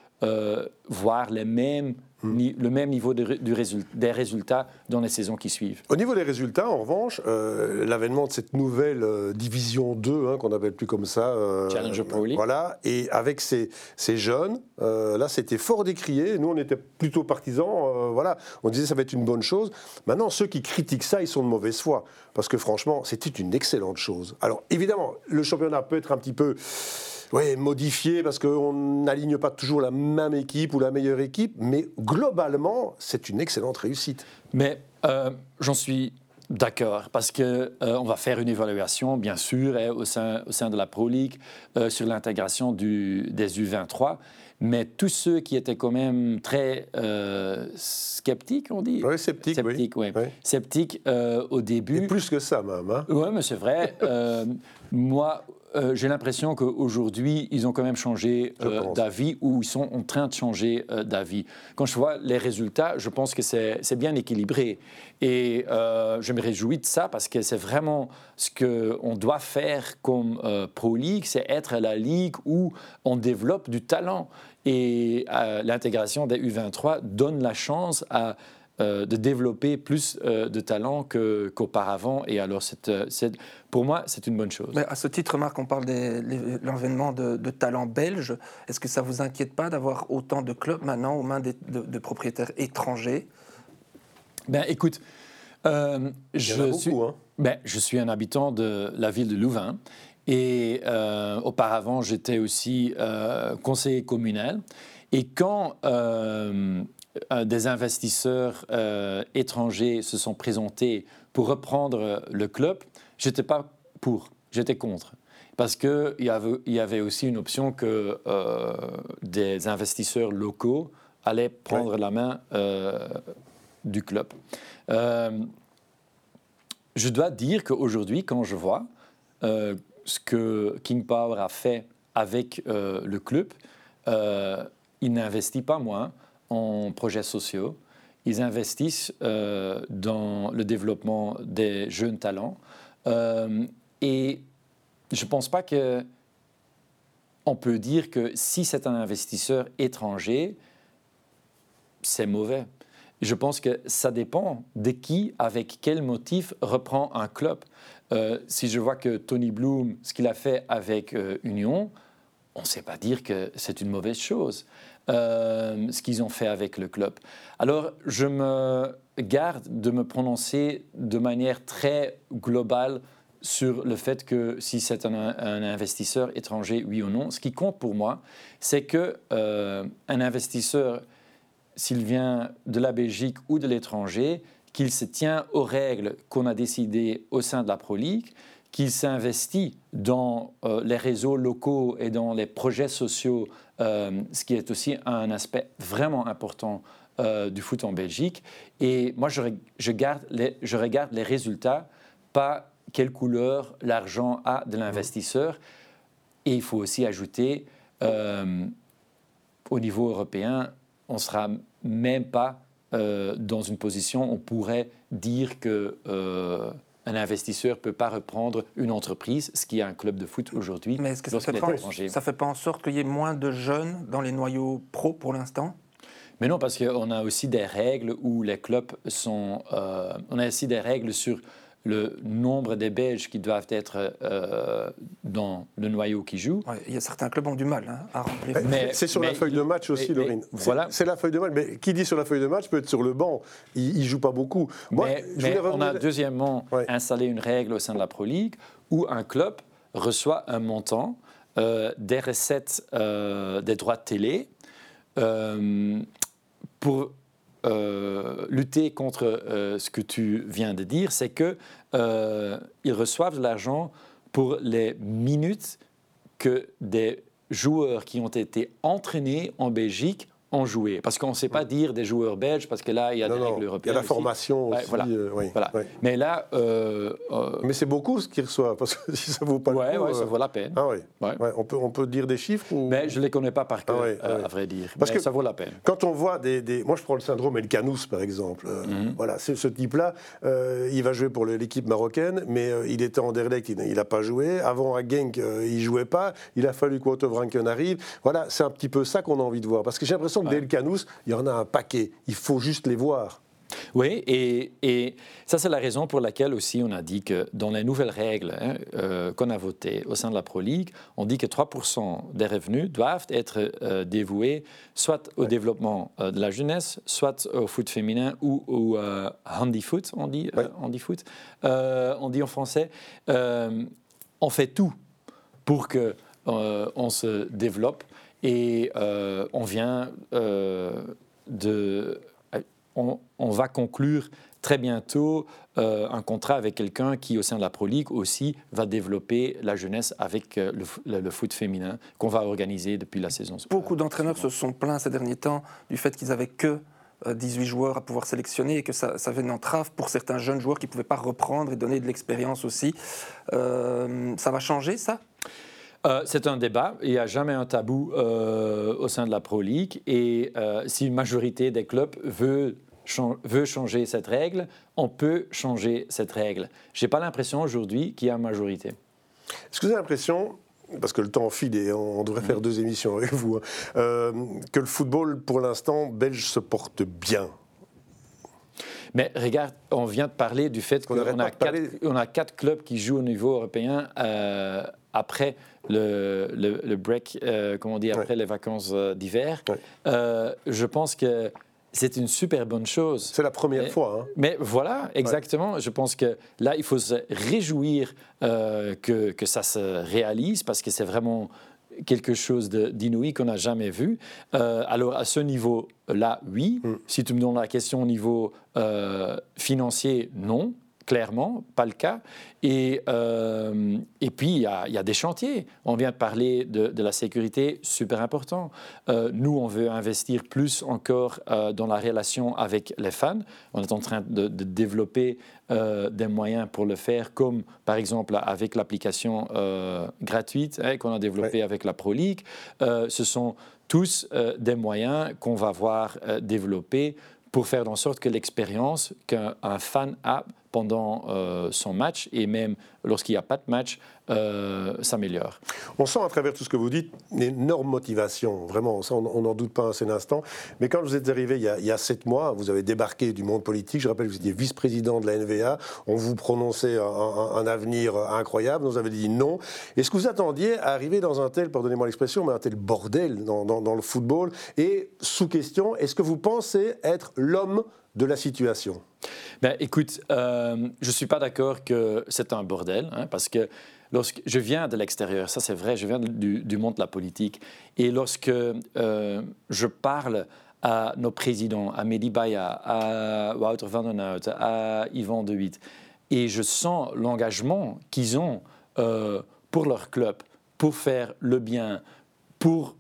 voir les mêmes le même niveau de, du des résultats dans les saisons qui suivent. Au niveau des résultats, en revanche, euh, l'avènement de cette nouvelle euh, division 2, hein, qu'on n'appelle plus comme ça, euh, Challenger Pro League. Voilà, et avec ces, ces jeunes, là, c'était fort décrié. Nous, on était plutôt partisans. voilà, on disait ça va être une bonne chose. Maintenant, ceux qui critiquent ça, ils sont de mauvaise foi, parce que franchement, c'était une excellente chose. Alors, évidemment, le championnat peut être un petit peu oui, modifié parce qu'on n'aligne pas toujours la même équipe ou la meilleure équipe, mais globalement, c'est une excellente réussite. Mais euh, j'en suis D'accord, parce qu'on euh, on va faire une évaluation, bien sûr, hein, au, sein, au, sein, de la Pro League euh, sur l'intégration des U23. Mais tous ceux qui étaient quand même très sceptiques, on dit Oui, sceptiques, sceptiques oui. Sceptiques au début. Et plus que ça, même. Hein. Oui, mais c'est vrai. Moi, euh, j'ai l'impression qu'aujourd'hui, ils ont quand même changé euh, d'avis ou ils sont en train de changer euh, d'avis. Quand je vois les résultats, je pense que c'est bien équilibré. Et je me réjouis de ça parce que c'est vraiment ce qu'on doit faire comme Pro League, c'est être la ligue où on développe du talent. Et l'intégration des U23 donne la chance à euh, de développer plus euh, de talent qu'auparavant. et alors, euh, pour moi, c'est une bonne chose. Mais à ce titre, Marc, on parle de l'avènement de, de talents belges. Est-ce que ça vous inquiète pas d'avoir autant de clubs maintenant aux mains de, propriétaires étrangers? Ben, écoute, je, suis, hein. ben, je suis un habitant de la ville de Louvain. Et auparavant, j'étais aussi conseiller communal. Et quand euh, des investisseurs euh, étrangers se sont présentés pour reprendre le club, j'étais pas pour, j'étais contre. parce qu'il y avait, y avait aussi une option que euh, des investisseurs locaux allaient prendre la main euh, du club. Euh, je dois dire qu'aujourd'hui, quand je vois ce que King Power a fait avec le club, il n'investit pas moins en projets sociaux. Ils investissent dans le développement des jeunes talents. et je ne pense pas que on peut dire que si c'est un investisseur étranger, c'est mauvais. Je pense que ça dépend de qui, avec quel motif reprend un club. Euh, si je vois que Tony Bloom, ce qu'il a fait avec euh, Union, on ne sait pas dire que c'est une mauvaise chose, euh, ce qu'ils ont fait avec le club. Alors, je me garde de me prononcer de manière très globale sur le fait que si c'est un, investisseur étranger, oui ou non. Ce qui compte pour moi, c'est que euh, un investisseur, s'il vient de la Belgique ou de l'étranger, qu'il se tient aux règles qu'on a décidées au sein de la Pro League, qu'il s'investit dans euh, les réseaux locaux et dans les projets sociaux, euh, ce qui est aussi un aspect vraiment important du foot en Belgique. Et moi, je, regarde les résultats, pas quelle couleur l'argent a de l'investisseur. Et il faut aussi ajouter, euh, au niveau européen, on ne sera même pas euh, dans une position, on pourrait dire que euh, un investisseur ne peut pas reprendre une entreprise, ce qui est un club de foot aujourd'hui. Mais est-ce que ça ne fait, fait, pas en sorte qu'il y ait moins de jeunes dans les noyaux pro pour l'instant? Mais non, parce qu'on a aussi des règles où les clubs sont... on a aussi des règles sur le nombre des Belges qui doivent être euh, dans le noyau qui jouent. il y a certains clubs qui ont du mal hein, à remplir. Mais, c'est sur la feuille de match aussi, Laurine. Voilà. C'est la feuille de match. Mais qui dit sur la feuille de match peut être sur le banc. Il ne joue pas beaucoup. mais, on a deuxièmement installé une règle au sein de la Pro League où un club reçoit un montant euh, des recettes euh, des droits de télé pour euh, lutter contre euh, ce que tu viens de dire, c'est qu'ils euh, reçoivent de l'argent pour les minutes que des joueurs qui ont été entraînés en Belgique en jouer. Parce qu'on ne sait pas dire des joueurs belges, parce que là, il y a des règles européennes. Il y a la formation aussi. voilà. Euh, oui, voilà. Mais là. Euh, euh, Mais c'est beaucoup ce qu'ils reçoivent, parce que si ça vaut pas le coup. Oui, ça vaut la peine. Ah oui. On, peut, on peut dire des chiffres ou... Mais je ne les connais pas par cœur, ah à vrai dire. Parce que ça vaut la peine. Quand on voit des. des... Moi, je prends le syndrome El Canous, par exemple. Mhm. Voilà, c'est ce type-là. il va jouer pour l'équipe marocaine, mais il était en Derlecht, il n'a pas joué. Avant, à Genk, il ne jouait pas. Il a fallu qu'Otto arrive. Voilà, c'est un petit peu ça qu'on a envie de voir. Parce que j'ai l'impression que ouais. Canous, il y en a un paquet. Il faut juste les voir. Oui, et, ça c'est la raison pour laquelle aussi on a dit que dans les nouvelles règles hein, euh, qu'on a votées au sein de la Pro League, on dit que 3% des revenus doivent être euh, dévoués soit au développement euh, de la jeunesse, soit au foot féminin ou au handy foot, on dit, foot, on dit en français. on fait tout pour que on se développe et euh, on vient euh, de. On, va conclure très bientôt euh, un contrat avec quelqu'un qui, au sein de la Pro League aussi, va développer la jeunesse avec le, foot féminin qu'on va organiser depuis la saison. Beaucoup d'entraîneurs se sont plaints ces derniers temps du fait qu'ils avaient que 18 joueurs à pouvoir sélectionner et que ça, ça avait une entrave pour certains jeunes joueurs qui ne pouvaient pas reprendre et donner de l'expérience aussi. ça va changer ça? Euh, c'est un débat. Il n'y a jamais un tabou euh, au sein de la Pro League. Et euh, si une majorité des clubs veut, veut changer cette règle, on peut changer cette règle. Je n'ai pas l'impression aujourd'hui qu'il y a une majorité. Est-ce que vous avez l'impression, parce que le temps file et on devrait faire mm. deux émissions avec vous, hein, que le football, pour l'instant, belge se porte bien? Mais regarde, on vient de parler du fait qu'on a, a, quatre clubs qui jouent au niveau européen après le, le, break, euh, comme on dit, après les vacances euh, d'hiver. Euh, je pense que c'est une super bonne chose. C'est la première fois. Hein. Mais voilà, exactement. Je pense que là, il faut se réjouir que, que, ça se réalise parce que c'est vraiment quelque chose d'inouï qu'on n'a jamais vu. alors, à ce niveau-là, oui. Mm. Si tu me donnes la question au niveau financier, non clairement pas le cas. Et, euh, et puis, il y, a, des chantiers. On vient de parler de, la sécurité, super important. Euh, nous, on veut investir plus encore euh, dans la relation avec les fans. On est en train de, développer des moyens pour le faire, comme par exemple avec l'application gratuite hein, qu'on a développée avec la Pro League. ce sont tous des moyens qu'on va voir développer pour faire en sorte que l'expérience qu'un fan a pendant euh, son match et même lorsqu'il n'y a pas de match euh, s'améliore. On sent à travers tout ce que vous dites une énorme motivation, vraiment, on n'en doute pas un seul instant. Mais quand vous êtes arrivé il y, a, sept mois, vous avez débarqué du monde politique, je rappelle que vous étiez vice-président de la NVA, on vous prononçait un, avenir incroyable, vous avez dit non. Est-ce que vous attendiez à arriver dans un tel, pardonnez-moi l'expression, mais un tel bordel dans, dans le football? Et sous question, est-ce que vous pensez être l'homme de la situation. Ben, Écoute, euh, je ne suis pas d'accord que c'est un bordel, hein, parce que lorsque je viens de l'extérieur, ça c'est vrai, je viens du, monde de la politique, et lorsque euh, je parle à nos présidents, à Mehdi Baya, à Wouter van den Hout, à Yvan De Witt, et je sens l'engagement qu'ils ont euh, pour leur club, pour faire le bien, pour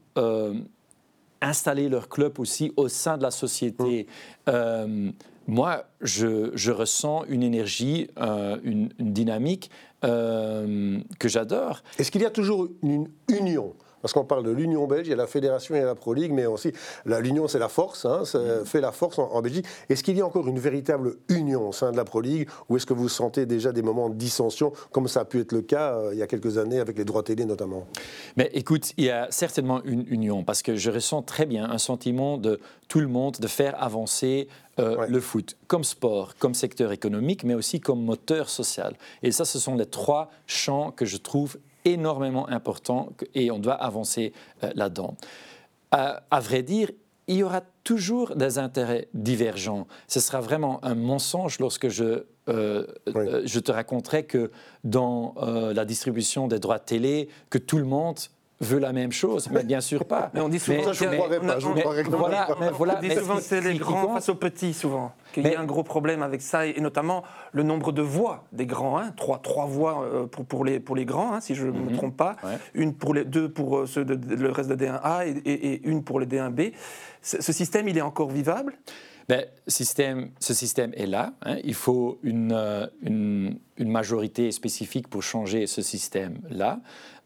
installer leur club aussi au sein de la société. Mmh. Euh, moi, je, ressens une énergie, euh, une, dynamique euh, que j'adore. Est-ce qu'il y a toujours une union parce qu'on parle de l'Union belge, il y a la Fédération et la Pro League, mais aussi l'Union, c'est la force, hein, ça mm. fait la force en, Belgique. Est-ce qu'il y a encore une véritable union au sein de la Pro League ou est-ce que vous sentez déjà des moments de dissension, comme ça a pu être le cas euh, il y a quelques années avec les droits télé notamment? Mais écoute, il y a certainement une union parce que je ressens très bien un sentiment de tout le monde de faire avancer euh, le foot comme sport, comme secteur économique, mais aussi comme moteur social. Et ça, ce sont les trois champs que je trouve énormément important et on doit avancer euh, là-dedans. À, vrai dire, il y aura toujours des intérêts divergents. Ce sera vraiment un mensonge lorsque je, euh, euh, je te raconterai que dans la distribution des droits de télé, que tout le monde veut la même chose, mais bien sûr pas. Mais on dit souvent ça, je ne croirais pas. Je voilà, mais voilà, on dit souvent que c'est les grands face aux petits, souvent. Qu'il y a un gros problème avec ça, et notamment le nombre de voix des grands. Hein, trois, trois voix euh, pour, pour, les, pour les grands, hein, si je ne me mhm. trompe pas. Une pour les, deux pour euh, ceux de, le reste de D1A et, et, une pour les D1B. Ce système, il est encore vivable? Ben, système, ce système est là. Hein. Il faut une, euh, une, une, majorité spécifique pour changer ce système-là.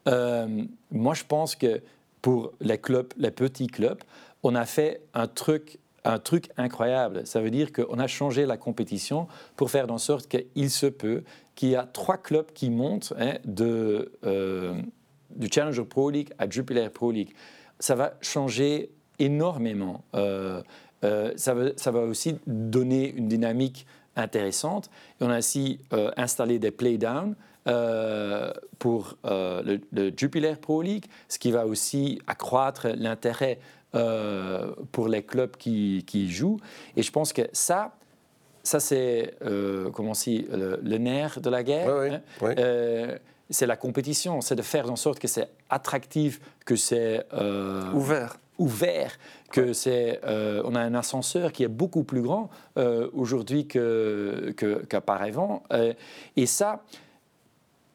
Euh, moi, je pense que pour les clubs, les petits clubs, on a fait un truc, un truc incroyable. Ça veut dire qu'on a changé la compétition pour faire en sorte qu'il se peut qu'il y a trois clubs qui montent hein, de, euh, du Challenger Pro League à Jupiler Pro League. Ça va changer énormément. Euh, ça, va, ça, va, aussi donner une dynamique intéressante. Et on a aussi installé des playdowns euh, pour euh, le, Jupiler Pro League, ce qui va aussi accroître l'intérêt euh, pour les clubs qui, qui, jouent. Et je pense que ça, ça c'est comment si, le, nerf de la guerre. Hein. c'est la compétition, c'est de faire en sorte que c'est attractif, que c'est ouvert ouvert, que c'est, on a un ascenseur qui est beaucoup plus grand aujourd'hui qu'auparavant. Que, et ça,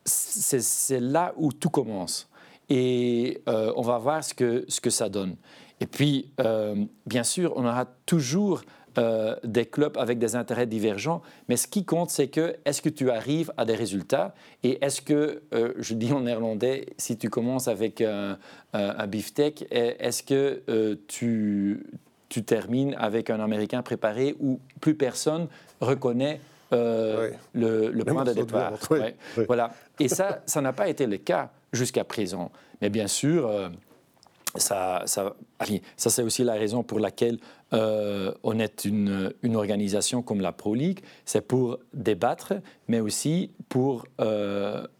c'est là où tout commence. Et euh, on va voir ce que, ce que ça donne. Et puis, euh, bien sûr, on aura toujours euh, des clubs avec des intérêts divergents, mais ce qui compte, c'est que est-ce que tu arrives à des résultats et est-ce que, je dis en néerlandais, si tu commences avec un, un beefsteak, est-ce que tu, tu termines avec un Américain préparé où plus personne reconnaît euh, le, point de départ. Voilà. Et ça, ça n'a pas été le cas jusqu'à présent. Mais bien sûr, euh, ça, ça, ça c'est aussi la raison pour laquelle euh, on est une, une, organisation comme la Pro League. C'est pour débattre, mais aussi pour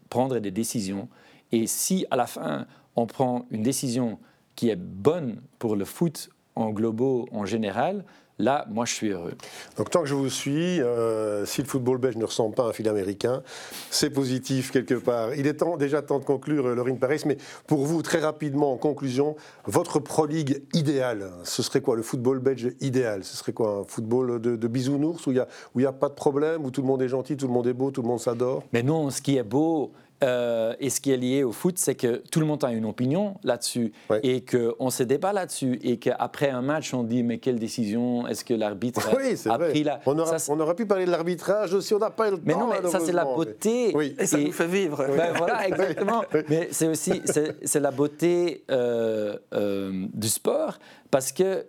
prendre des décisions. Et si à la fin, on prend une décision qui est bonne pour le foot en globaux en général, là, moi, je suis heureux. Donc, tant que je vous suis, euh, si le football belge ne ressemble pas à un fil américain, c'est positif quelque part. Il est temps, déjà temps de conclure, euh, Laurine Paris, mais pour vous, très rapidement, en conclusion, votre Pro League idéale, ce serait quoi? Le football belge idéal Ce serait quoi? Un football de, bisounours où il n'y a, a pas de problème, où tout le monde est gentil, tout le monde est beau, tout le monde s'adore? Mais non, ce qui est beau, euh, et ce qui est lié au foot, c'est que tout le monde a une opinion là-dessus et qu'on se débat là-dessus et qu'après un match, on dit mais quelle décision est-ce que l'arbitre a, pris là? On, aurait pu parler de l'arbitrage aussi, on n'a pas eu le mais temps. Mais non, mais ça c'est la beauté. Et ça nous fait vivre. Ben, voilà, exactement. mais c'est aussi c'est la beauté euh, euh, du sport parce que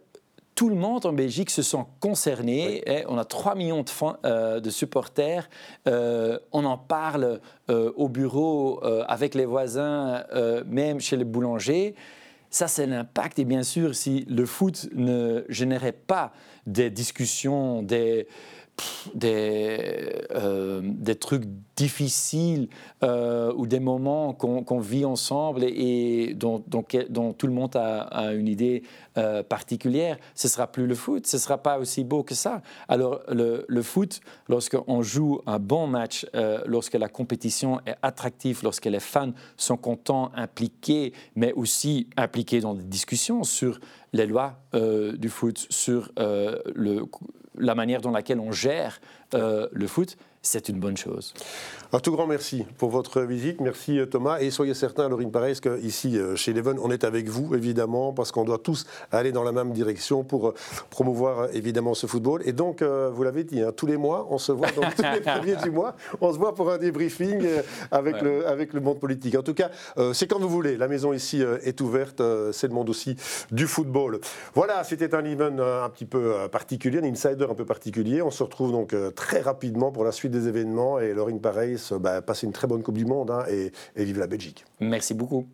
tout le monde en Belgique se sent concerné. Et on a 3 millions de, euh, de supporters. Euh, on en parle euh, au bureau, avec les voisins, même chez les boulangers. Ça, c'est l'impact. Et bien sûr, si le foot ne générait pas des discussions, des, des, euh, des trucs difficiles euh, ou des moments qu'on vit ensemble et, dont, dont, tout le monde a, une idée euh, particulière, ce sera plus le foot, ce sera pas aussi beau que ça. Alors le, le foot, lorsqu'on joue un bon match, lorsque la compétition est attractive, lorsque les fans sont contents, impliqués, mais aussi impliqués dans des discussions sur les lois du foot, sur le la manière dans laquelle on gère euh, le foot, c'est une bonne chose. Un tout grand merci pour votre visite. Merci euh, Thomas. Et soyez certain, Laurine Pareil, qu'ici euh, chez Leven, on est avec vous, évidemment, parce qu'on doit tous aller dans la même direction pour euh, promouvoir évidemment ce football. Et donc, vous l'avez dit, hein, tous les mois, on se voit, donc tous les premiers du mois, on se voit pour un débriefing avec, le, avec le monde politique. En tout cas, c'est quand vous voulez. La maison ici est ouverte. c'est le monde aussi du football. Voilà, c'était un event un petit peu particulier, un insider un peu particulier. On se retrouve donc très rapidement pour la suite des événements. Et Laurine Pareil, bah, passez une très bonne Coupe du Monde hein, et vive la Belgique. Merci beaucoup.